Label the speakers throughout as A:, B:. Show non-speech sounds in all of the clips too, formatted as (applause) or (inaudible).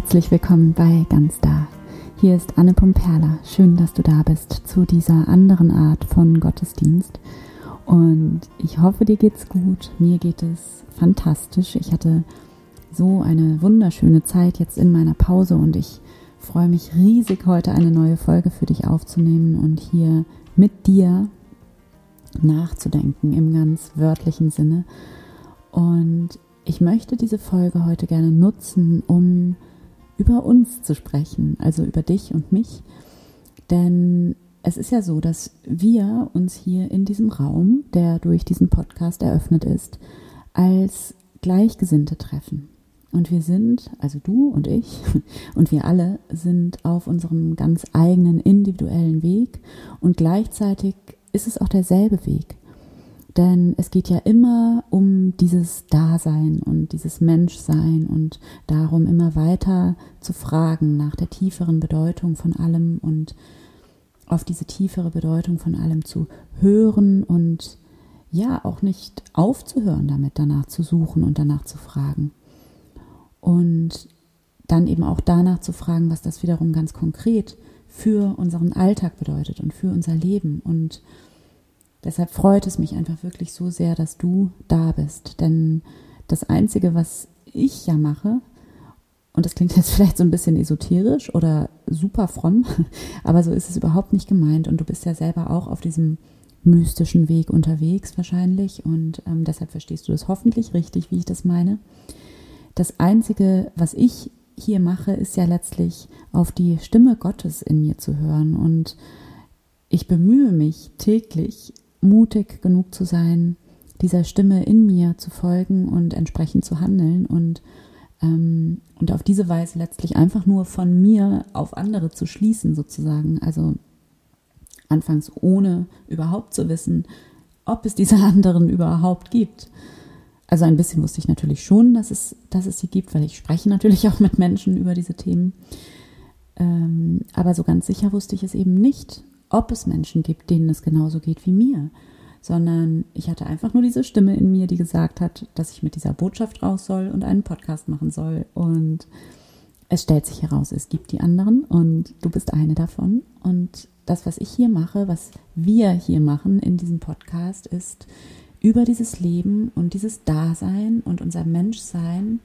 A: Herzlich willkommen bei Ganz Da. Hier ist Anne Pumperla. Schön, dass du da bist zu dieser anderen Art von Gottesdienst. Und ich hoffe, dir geht's gut. Mir geht es fantastisch. Ich hatte so eine wunderschöne Zeit jetzt in meiner Pause und ich freue mich riesig, heute eine neue Folge für dich aufzunehmen und hier mit dir nachzudenken im ganz wörtlichen Sinne. Und ich möchte diese Folge heute gerne nutzen, um über uns zu sprechen, also über dich und mich. Denn es ist ja so, dass wir uns hier in diesem Raum, der durch diesen Podcast eröffnet ist, als Gleichgesinnte treffen. Und wir sind, also du und ich (laughs) und wir alle sind auf unserem ganz eigenen individuellen Weg und gleichzeitig ist es auch derselbe Weg. Denn es geht ja immer um dieses Dasein und dieses Menschsein und darum, immer weiter zu fragen nach der tieferen Bedeutung von allem und auf diese tiefere Bedeutung von allem zu hören und ja, auch nicht aufzuhören damit, danach zu suchen und danach zu fragen. Und dann eben auch danach zu fragen, was das wiederum ganz konkret für unseren Alltag bedeutet und für unser Leben und Deshalb freut es mich einfach wirklich so sehr, dass du da bist. Denn das Einzige, was ich ja mache, und das klingt (laughs) jetzt vielleicht so ein bisschen esoterisch oder super fromm, (laughs) aber so ist es überhaupt nicht gemeint. Und du bist ja selber auch auf diesem mystischen Weg unterwegs wahrscheinlich. Und ähm, deshalb verstehst du das hoffentlich richtig, wie ich das meine. Das Einzige, was ich hier mache, ist ja letztlich auf die Stimme Gottes in mir zu hören. Und ich bemühe mich täglich mutig genug zu sein, dieser Stimme in mir zu folgen und entsprechend zu handeln und, ähm, und auf diese Weise letztlich einfach nur von mir auf andere zu schließen, sozusagen. Also anfangs ohne überhaupt zu wissen, ob es diese (laughs) anderen überhaupt gibt. Also ein bisschen wusste ich natürlich schon, dass es, dass es sie gibt, weil ich spreche natürlich auch mit Menschen über diese Themen. Ähm, aber so ganz sicher wusste ich es eben nicht ob es Menschen gibt, denen es genauso geht wie mir, sondern ich hatte einfach nur diese Stimme in mir, die gesagt hat, dass ich mit dieser Botschaft raus soll und einen Podcast machen soll. Und es stellt sich heraus, es gibt die anderen und du bist eine davon. Und das, was ich hier mache, was wir hier machen in diesem Podcast, ist über dieses Leben und dieses Dasein und unser Menschsein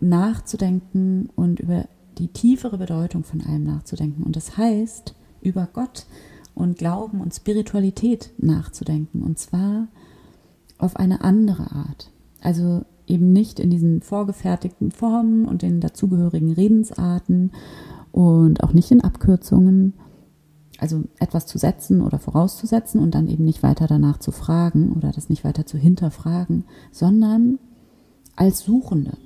A: nachzudenken und über die tiefere Bedeutung von allem nachzudenken. Und das heißt, über Gott und Glauben und Spiritualität nachzudenken. Und zwar auf eine andere Art. Also eben nicht in diesen vorgefertigten Formen und den dazugehörigen Redensarten und auch nicht in Abkürzungen. Also etwas zu setzen oder vorauszusetzen und dann eben nicht weiter danach zu fragen oder das nicht weiter zu hinterfragen, sondern als Suchende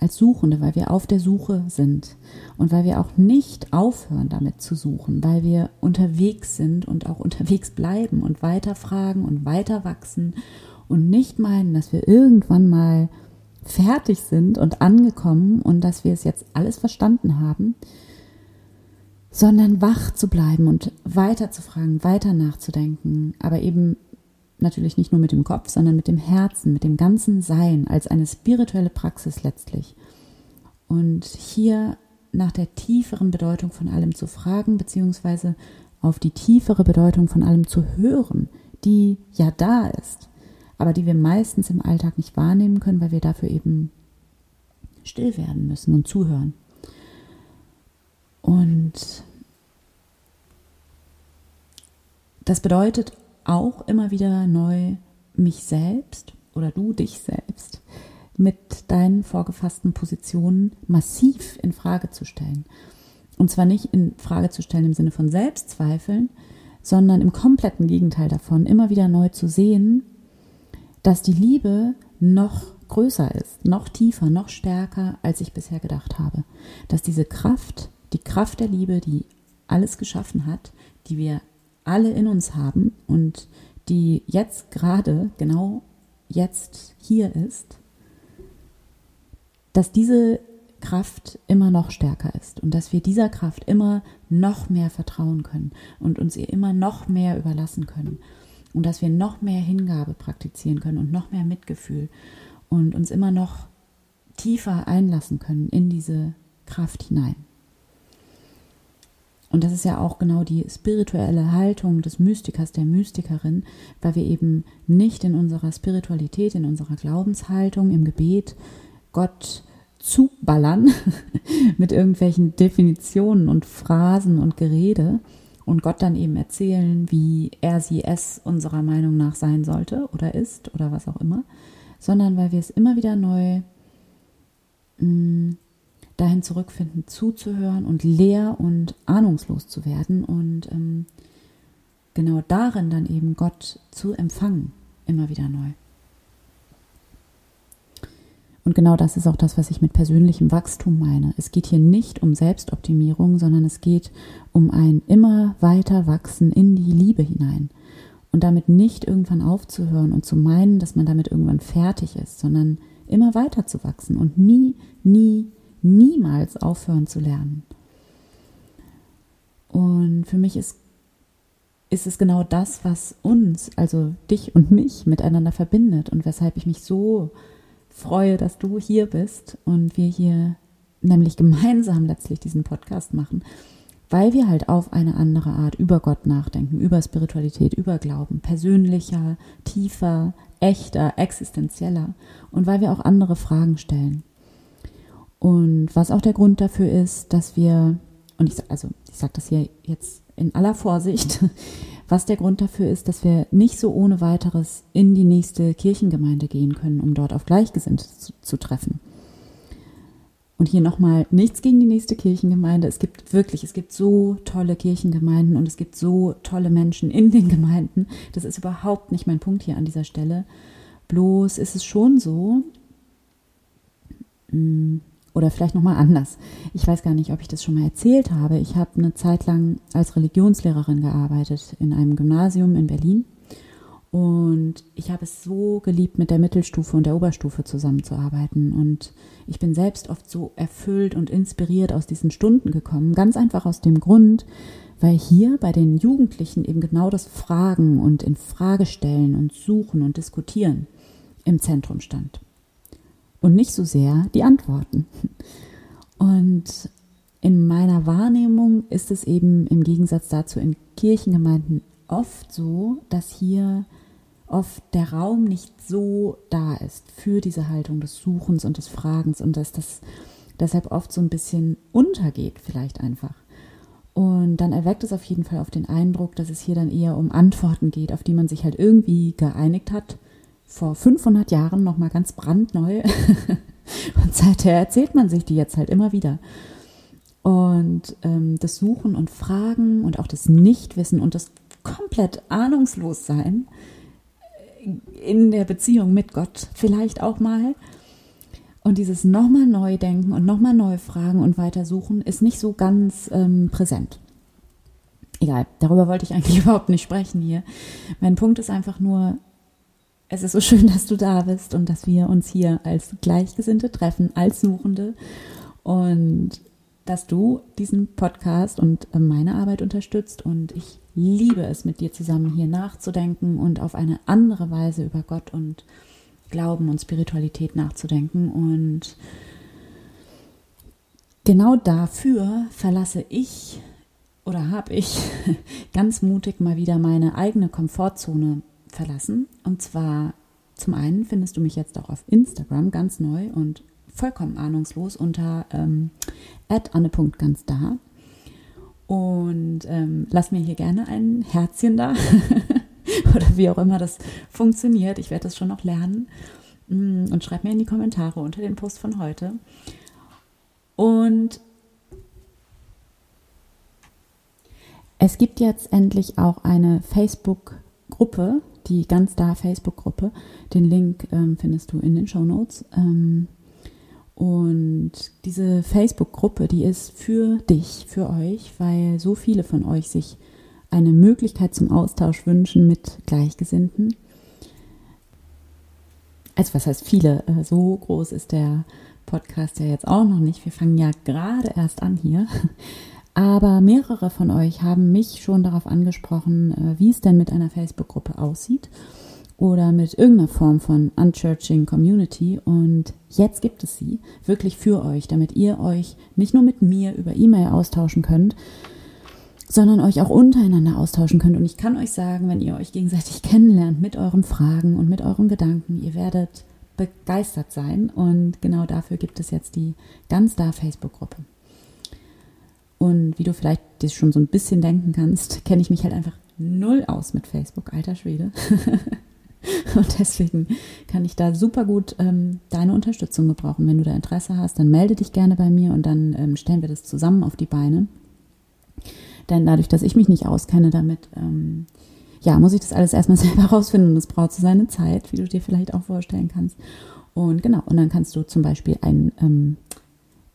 A: als Suchende, weil wir auf der Suche sind und weil wir auch nicht aufhören damit zu suchen, weil wir unterwegs sind und auch unterwegs bleiben und weiter fragen und weiter wachsen und nicht meinen, dass wir irgendwann mal fertig sind und angekommen und dass wir es jetzt alles verstanden haben, sondern wach zu bleiben und weiter zu fragen, weiter nachzudenken, aber eben natürlich nicht nur mit dem Kopf, sondern mit dem Herzen, mit dem ganzen Sein als eine spirituelle Praxis letztlich. Und hier nach der tieferen Bedeutung von allem zu fragen, beziehungsweise auf die tiefere Bedeutung von allem zu hören, die ja da ist, aber die wir meistens im Alltag nicht wahrnehmen können, weil wir dafür eben still werden müssen und zuhören. Und das bedeutet auch immer wieder neu mich selbst oder du dich selbst mit deinen vorgefassten Positionen massiv in Frage zu stellen. Und zwar nicht in Frage zu stellen im Sinne von Selbstzweifeln, sondern im kompletten Gegenteil davon, immer wieder neu zu sehen, dass die Liebe noch größer ist, noch tiefer, noch stärker, als ich bisher gedacht habe. Dass diese Kraft, die Kraft der Liebe, die alles geschaffen hat, die wir alle in uns haben und die jetzt gerade, genau jetzt hier ist, dass diese Kraft immer noch stärker ist und dass wir dieser Kraft immer noch mehr vertrauen können und uns ihr immer noch mehr überlassen können und dass wir noch mehr Hingabe praktizieren können und noch mehr Mitgefühl und uns immer noch tiefer einlassen können in diese Kraft hinein. Und das ist ja auch genau die spirituelle Haltung des Mystikers, der Mystikerin, weil wir eben nicht in unserer Spiritualität, in unserer Glaubenshaltung, im Gebet Gott zuballern (laughs) mit irgendwelchen Definitionen und Phrasen und Gerede und Gott dann eben erzählen, wie er sie es unserer Meinung nach sein sollte oder ist oder was auch immer, sondern weil wir es immer wieder neu mh, mm, dahin zurückfinden, zuzuhören und leer und ahnungslos zu werden und ähm, genau darin dann eben Gott zu empfangen, immer wieder neu. Und genau das ist auch das, was ich mit persönlichem Wachstum meine. Es geht hier nicht um Selbstoptimierung, sondern es geht um ein immer weiter Wachsen in die Liebe hinein. Und damit nicht irgendwann aufzuhören und zu meinen, dass man damit irgendwann fertig ist, sondern immer weiter zu wachsen und nie, nie, niemals aufhören zu lernen. Und für mich ist, ist es genau das, was uns, also dich und mich, miteinander verbindet und weshalb ich mich so freue, dass du hier bist und wir hier nämlich gemeinsam letztlich diesen Podcast machen, weil wir halt auf eine andere Art über Gott nachdenken, über Spiritualität, über Glauben, persönlicher, tiefer, echter, existenzieller und weil wir auch andere Fragen stellen. Und was auch der Grund dafür ist, dass wir, und ich, also ich sage das hier jetzt in aller Vorsicht, (laughs) was der Grund dafür ist, dass wir nicht so ohne weiteres in die nächste Kirchengemeinde gehen können, um dort auf Gleichgesinnte zu, zu treffen. Und hier nochmal nichts gegen die nächste Kirchengemeinde. Es gibt wirklich, es gibt so tolle Kirchengemeinden und es gibt so tolle Menschen in den Gemeinden. Das ist überhaupt nicht mein Punkt hier an dieser Stelle. Bloß ist es schon so, hm, oder vielleicht nochmal anders. Ich weiß gar nicht, ob ich das schon mal erzählt habe. Ich habe eine Zeit lang als Religionslehrerin gearbeitet in einem Gymnasium in Berlin. Und ich habe es so geliebt, mit der Mittelstufe und der Oberstufe zusammenzuarbeiten. Und ich bin selbst oft so erfüllt und inspiriert aus diesen Stunden gekommen. Ganz einfach aus dem Grund, weil hier bei den Jugendlichen eben genau das Fragen und in Frage stellen und suchen und diskutieren im Zentrum stand und nicht so sehr die Antworten. Und in meiner Wahrnehmung ist es eben im Gegensatz dazu in Kirchengemeinden oft so, dass hier oft der Raum nicht so da ist für diese Haltung des Suchens und des Fragens und dass das deshalb oft so ein bisschen untergeht, vielleicht einfach. Und dann erweckt es auf jeden Fall auf den Eindruck, dass es hier dann eher um Antworten geht, auf die man sich halt irgendwie geeinigt hat vor 500 Jahren noch mal ganz brandneu. (laughs) und seither erzählt man sich die jetzt halt immer wieder. Und ähm, das Suchen und Fragen und auch das Nichtwissen und das komplett Ahnungslossein in der Beziehung mit Gott vielleicht auch mal. Und dieses nochmal neu denken und nochmal neu fragen und weiter suchen ist nicht so ganz ähm, präsent. Egal, darüber wollte ich eigentlich (laughs) überhaupt nicht sprechen hier. Mein Punkt ist einfach nur, es ist so schön, dass du da bist und dass wir uns hier als Gleichgesinnte treffen, als Suchende. Und dass du diesen Podcast und äh, meine Arbeit unterstützt. Und ich liebe es, mit dir zusammen hier nachzudenken und auf eine andere Weise über Gott und Glauben und Spiritualität nachzudenken. Und genau dafür verlasse ich oder habe ich (laughs) ganz mutig mal wieder meine eigene Komfortzone verlassen. Und zwar zum einen findest du mich jetzt auch auf Instagram ganz neu und vollkommen ahnungslos unter ähm, anne.ganz da. Und ähm, lass mir hier gerne ein Herzchen da (laughs) oder wie auch immer das funktioniert. Ich werde das schon noch lernen. Mm, und schreib mir in die Kommentare unter den Post von heute. Und es gibt jetzt endlich auch eine Facebook-Gruppe die ganz da Facebook-Gruppe. Den Link ähm, findest du in den Show Notes. Ähm, und diese Facebook-Gruppe, die ist für dich, für euch, weil so viele von euch sich eine Möglichkeit zum Austausch wünschen mit Gleichgesinnten. Also was heißt viele? Äh, so groß ist der Podcast ja jetzt auch noch nicht. Wir fangen ja gerade erst an hier. Aber mehrere von euch haben mich schon darauf angesprochen, äh, wie es denn mit einer Facebook-Gruppe aussieht. oder mit irgendeiner Form von Unchurching Community. Und jetzt gibt es sie wirklich für euch, damit ihr euch nicht nur mit mir über E-Mail austauschen könnt, sondern euch auch untereinander austauschen könnt. Und ich kann euch sagen, wenn ihr euch gegenseitig kennenlernt mit euren Fragen und mit euren Gedanken, ihr werdet begeistert sein. Und genau dafür gibt es jetzt die ganz da Facebook-Gruppe. Und wie du vielleicht dir schon so ein bisschen denken kannst, kenne ich mich halt einfach null aus mit Facebook, alter Schwede. (laughs) Und deswegen kann ich da super gut ähm, deine Unterstützung gebrauchen. Wenn du da Interesse hast, dann melde dich gerne bei mir und dann ähm, stellen wir das zusammen auf die Beine. Denn dadurch, dass ich mich nicht auskenne damit, ähm, ja, muss ich das alles erstmal (laughs) selber rausfinden und es braucht so seine Zeit, wie du dir vielleicht auch vorstellen kannst. Und genau, und dann kannst du zum Beispiel ein, ähm,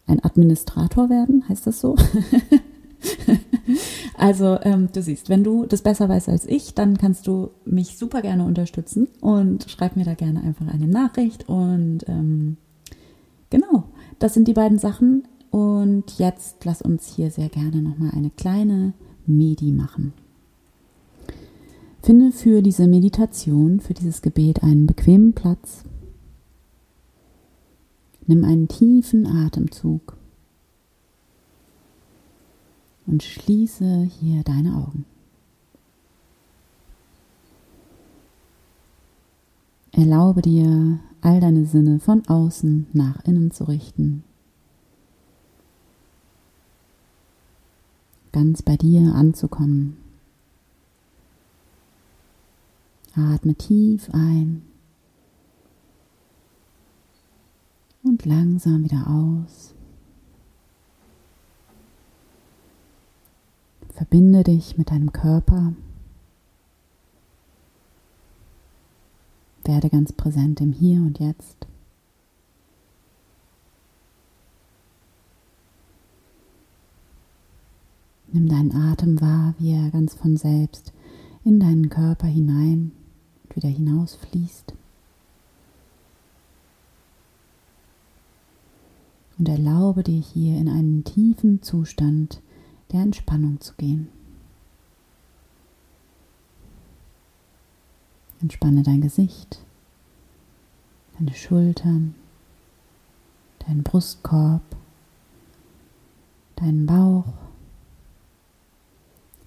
A: ein Administrator werden, heißt das so? (laughs) also ähm, du siehst, wenn du das besser weißt als ich, dann kannst du mich super gerne unterstützen und schreib mir da gerne einfach eine Nachricht. Und ähm, genau, das sind die beiden Sachen. Und jetzt lass uns hier sehr gerne nochmal eine kleine Medi machen. Finde für diese Meditation, für dieses Gebet einen bequemen Platz. Nimm einen tiefen Atemzug und schließe hier deine Augen. Erlaube dir, all deine Sinne von außen nach innen zu richten. Ganz bei dir anzukommen. Atme tief ein und langsam wieder aus. Verbinde dich mit deinem Körper. Werde ganz präsent im Hier und Jetzt. Nimm deinen Atem wahr, wie er ganz von selbst in deinen Körper hinein und wieder hinausfließt. Und erlaube dir hier in einen tiefen Zustand der Entspannung zu gehen. Entspanne dein Gesicht, deine Schultern, deinen Brustkorb, deinen Bauch,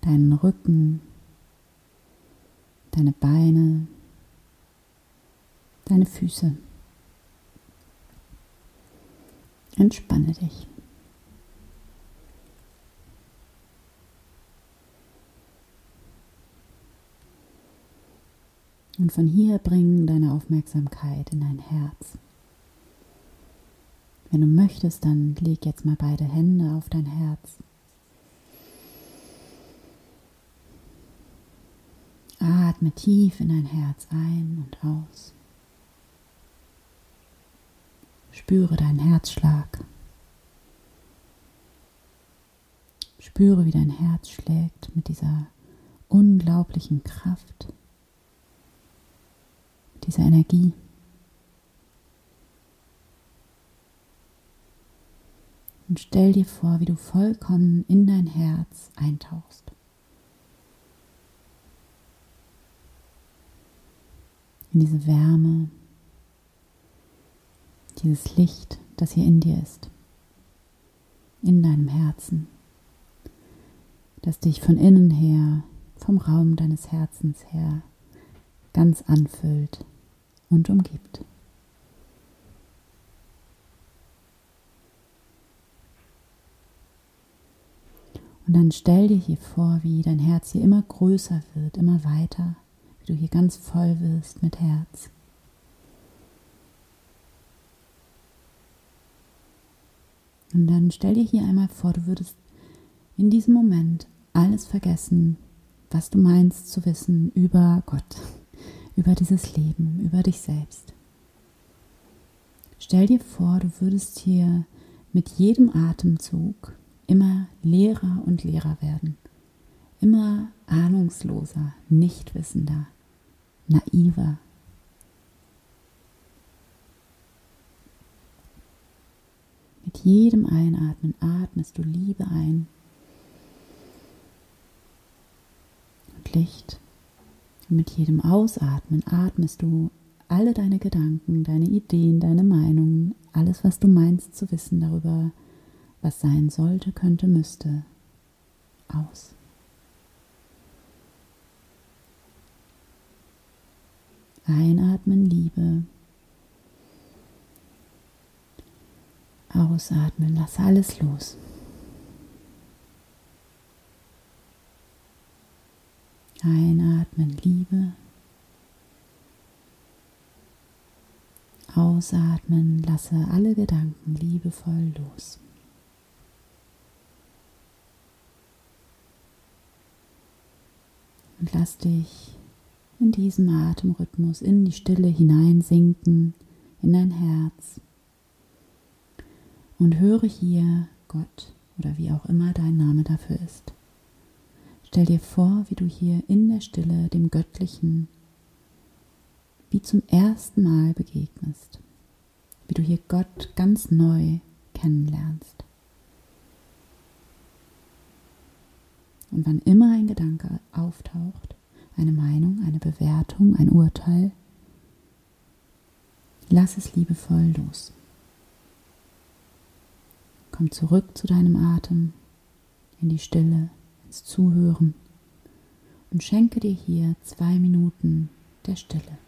A: deinen Rücken, deine Beine, deine Füße. Entspanne dich. Und von hier bringen deine Aufmerksamkeit in dein Herz. Wenn du möchtest, dann leg jetzt mal beide Hände auf dein Herz. Atme tief in dein Herz ein und aus. Spüre deinen Herzschlag. Spüre, wie dein Herz schlägt mit dieser unglaublichen Kraft dieser Energie. Und stell dir vor, wie du vollkommen in dein Herz eintauchst. In diese Wärme, dieses Licht, das hier in dir ist, in deinem Herzen, das dich von innen her, vom Raum deines Herzens her ganz anfüllt und umgibt. Und dann stell dir hier vor, wie dein Herz hier immer größer wird, immer weiter, wie du hier ganz voll wirst mit Herz. Und dann stell dir hier einmal vor, du würdest in diesem Moment alles vergessen, was du meinst zu wissen über Gott, (laughs) über dieses Leben, über dich selbst. Stell dir vor, du würdest hier mit jedem Atemzug immer leerer und leerer werden, immer ahnungsloser, nichtwissender, naiver. Mit jedem Einatmen atmest du Liebe ein und Licht Mit jedem Ausatmen atmest du alle deine Gedanken, deine Ideen, deine Meinungen, alles, was du meinst zu wissen darüber, was sein sollte, könnte, müsste, aus. Einatmen Liebe. Ausatmen, lass alles los. Einatmen Liebe. Ausatmen, lasse alle Gedanken liebevoll los. Und lass dich in diesem Atemrhythmus in die Stille hineinsinken, in dein Herz. Und höre hier Gott oder wie auch immer dein Name dafür ist. Stell dir vor, wie du hier in der Stille dem Göttlichen wie zum ersten Mal begegnest, wie du hier Gott ganz neu kennenlernst. Und wann immer ein Gedanke auftaucht, eine Meinung, eine Bewertung, ein Urteil, lass es liebevoll los. Komm zurück zu deinem Atem, in die Stille, ins Zuhören und schenke dir hier zwei Minuten der Stille.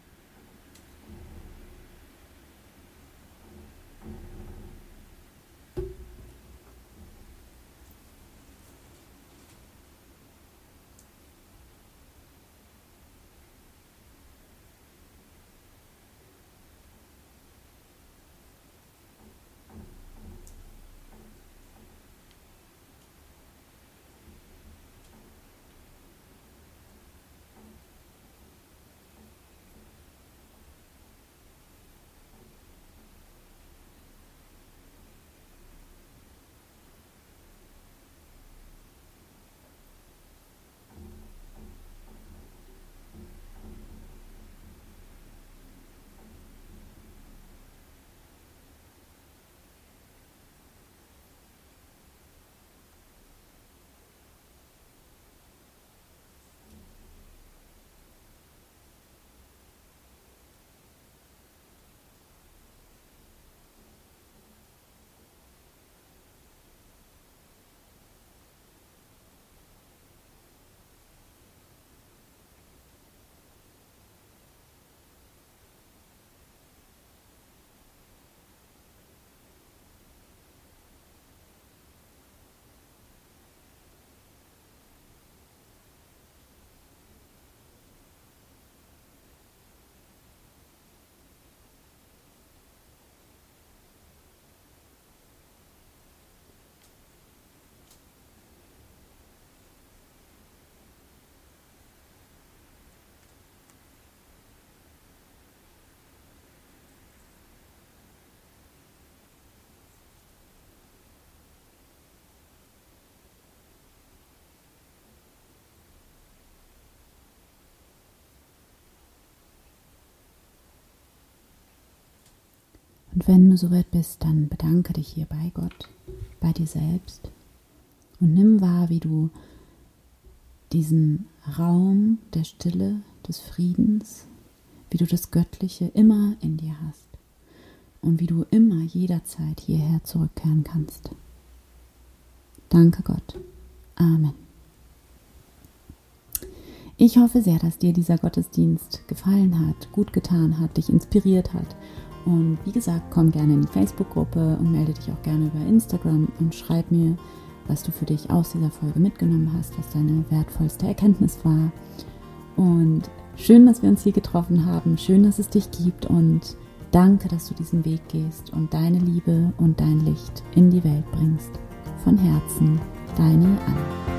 A: Und wenn du soweit bist, dann bedanke dich hier bei Gott, bei dir selbst und nimm wahr, wie du diesen Raum der Stille, des Friedens, wie du das Göttliche immer in dir hast und wie du immer jederzeit hierher zurückkehren kannst. Danke Gott. Amen. Ich hoffe sehr, dass dir dieser Gottesdienst gefallen hat, gut getan hat, dich inspiriert hat und wie gesagt, komm gerne in die Facebook-Gruppe und melde dich auch gerne über Instagram und schreib mir, was du für dich aus dieser Folge mitgenommen hast, was deine wertvollste Erkenntnis war. Und schön, dass wir uns hier getroffen haben. Schön, dass es dich gibt und danke, dass du diesen Weg gehst und deine Liebe und dein Licht in die Welt bringst. Von Herzen, deine Anna.